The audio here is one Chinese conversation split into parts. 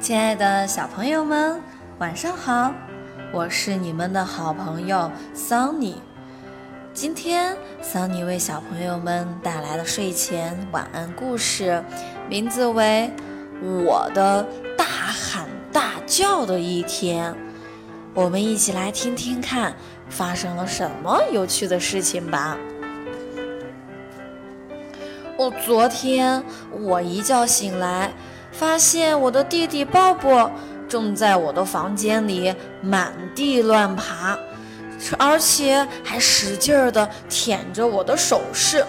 亲爱的小朋友们，晚上好！我是你们的好朋友桑尼。今天桑尼为小朋友们带来的睡前晚安故事，名字为《我的大喊大叫的一天》。我们一起来听听看，发生了什么有趣的事情吧。哦，昨天我一觉醒来。发现我的弟弟鲍勃正在我的房间里满地乱爬，而且还使劲儿地舔着我的首饰。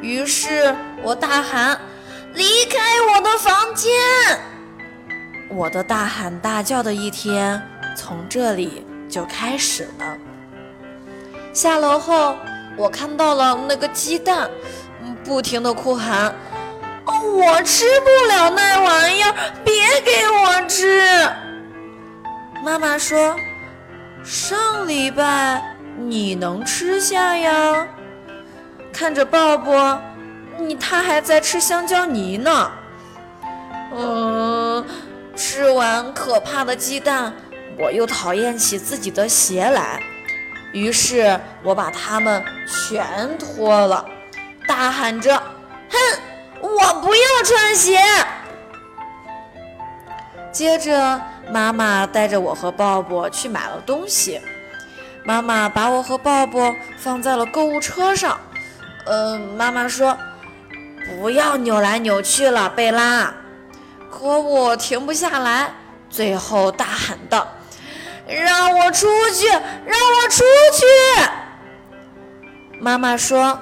于是我大喊：“离开我的房间！”我的大喊大叫的一天从这里就开始了。下楼后，我看到了那个鸡蛋，不停地哭喊。我吃不了那玩意儿，别给我吃。妈妈说：“上礼拜你能吃下呀？”看着鲍勃，你他还在吃香蕉泥呢。嗯，吃完可怕的鸡蛋，我又讨厌起自己的鞋来。于是我把它们全脱了，大喊着：“哼！”我不要穿鞋。接着，妈妈带着我和鲍勃去买了东西。妈妈把我和鲍勃放在了购物车上。嗯，妈妈说：“不要扭来扭去了，贝拉。”可我停不下来，最后大喊道：“让我出去！让我出去！”妈妈说：“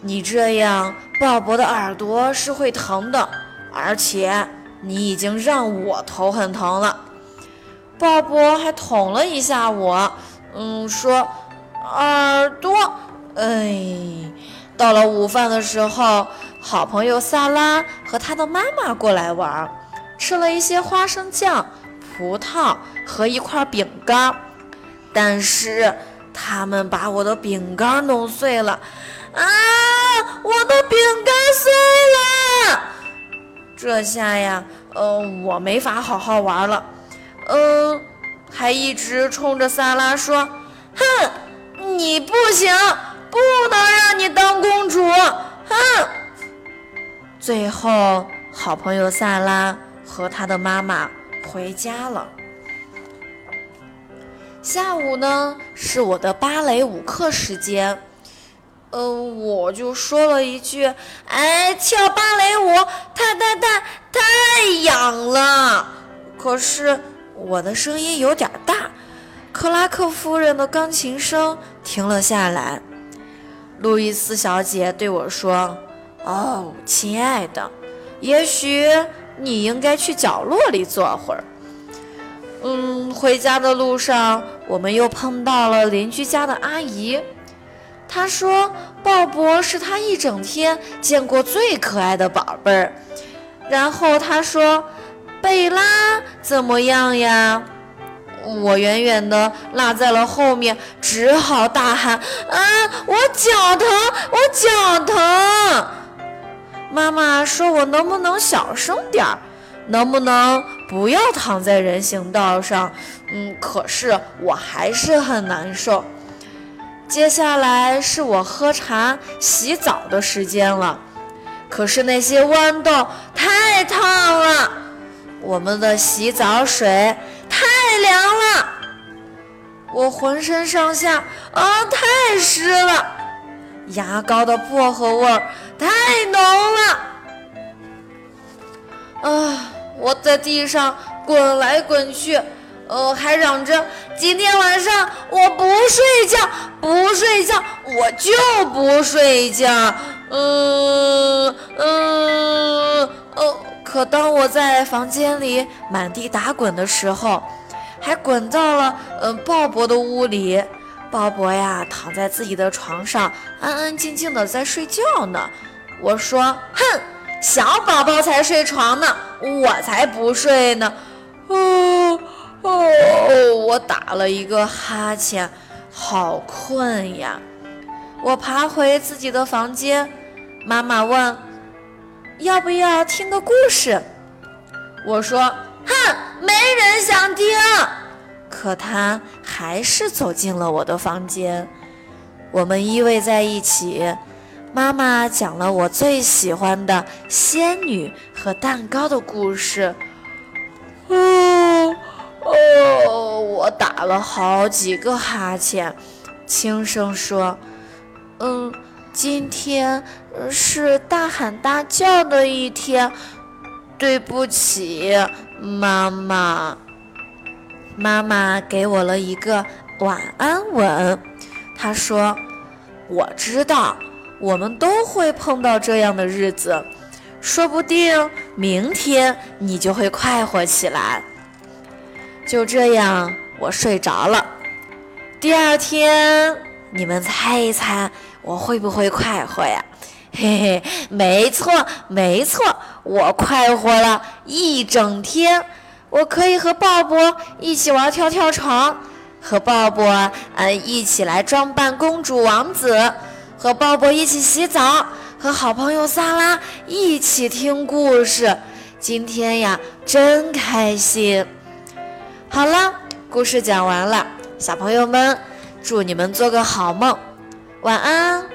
你这样。”鲍勃的耳朵是会疼的，而且你已经让我头很疼了。鲍勃还捅了一下我，嗯，说耳朵。哎，到了午饭的时候，好朋友萨拉和他的妈妈过来玩，吃了一些花生酱、葡萄和一块饼干，但是他们把我的饼干弄碎了。啊！我的饼干碎了，这下呀，呃，我没法好好玩了。嗯，还一直冲着萨拉说：“哼，你不行，不能让你当公主。”哼。最后，好朋友萨拉和他的妈妈回家了。下午呢，是我的芭蕾舞课时间。呃，我就说了一句：“哎，跳芭蕾舞太太太太痒了。”可是我的声音有点大，克拉克夫人的钢琴声停了下来。路易斯小姐对我说：“哦，亲爱的，也许你应该去角落里坐会儿。”嗯，回家的路上，我们又碰到了邻居家的阿姨。他说：“鲍勃是他一整天见过最可爱的宝贝儿。”然后他说：“贝拉怎么样呀？”我远远的落在了后面，只好大喊：“啊，我脚疼，我脚疼！”妈妈说：“我能不能小声点儿？能不能不要躺在人行道上？”嗯，可是我还是很难受。接下来是我喝茶、洗澡的时间了，可是那些豌豆太烫了，我们的洗澡水太凉了，我浑身上下啊太湿了，牙膏的薄荷味儿太浓了，啊，我在地上滚来滚去。呃，还嚷着今天晚上我不睡觉，不睡觉，我就不睡觉。嗯嗯哦，可当我在房间里满地打滚的时候，还滚到了嗯鲍勃的屋里。鲍勃呀，躺在自己的床上，安安静静的在睡觉呢。我说：“哼，小宝宝才睡床呢，我才不睡呢。”哦。哦，我打了一个哈欠，好困呀！我爬回自己的房间，妈妈问：“要不要听个故事？”我说：“哼，没人想听。可他还是走进了我的房间。我们依偎在一起，妈妈讲了我最喜欢的仙女和蛋糕的故事。打了好几个哈欠，轻声说：“嗯，今天是大喊大叫的一天，对不起，妈妈。”妈妈给我了一个晚安吻，她说：“我知道，我们都会碰到这样的日子，说不定明天你就会快活起来。”就这样，我睡着了。第二天，你们猜一猜我会不会快活呀？嘿嘿，没错，没错，我快活了一整天。我可以和鲍勃一起玩跳跳床，和鲍勃嗯一起来装扮公主王子，和鲍勃一起洗澡，和好朋友萨拉一起听故事。今天呀，真开心。好了，故事讲完了，小朋友们，祝你们做个好梦，晚安。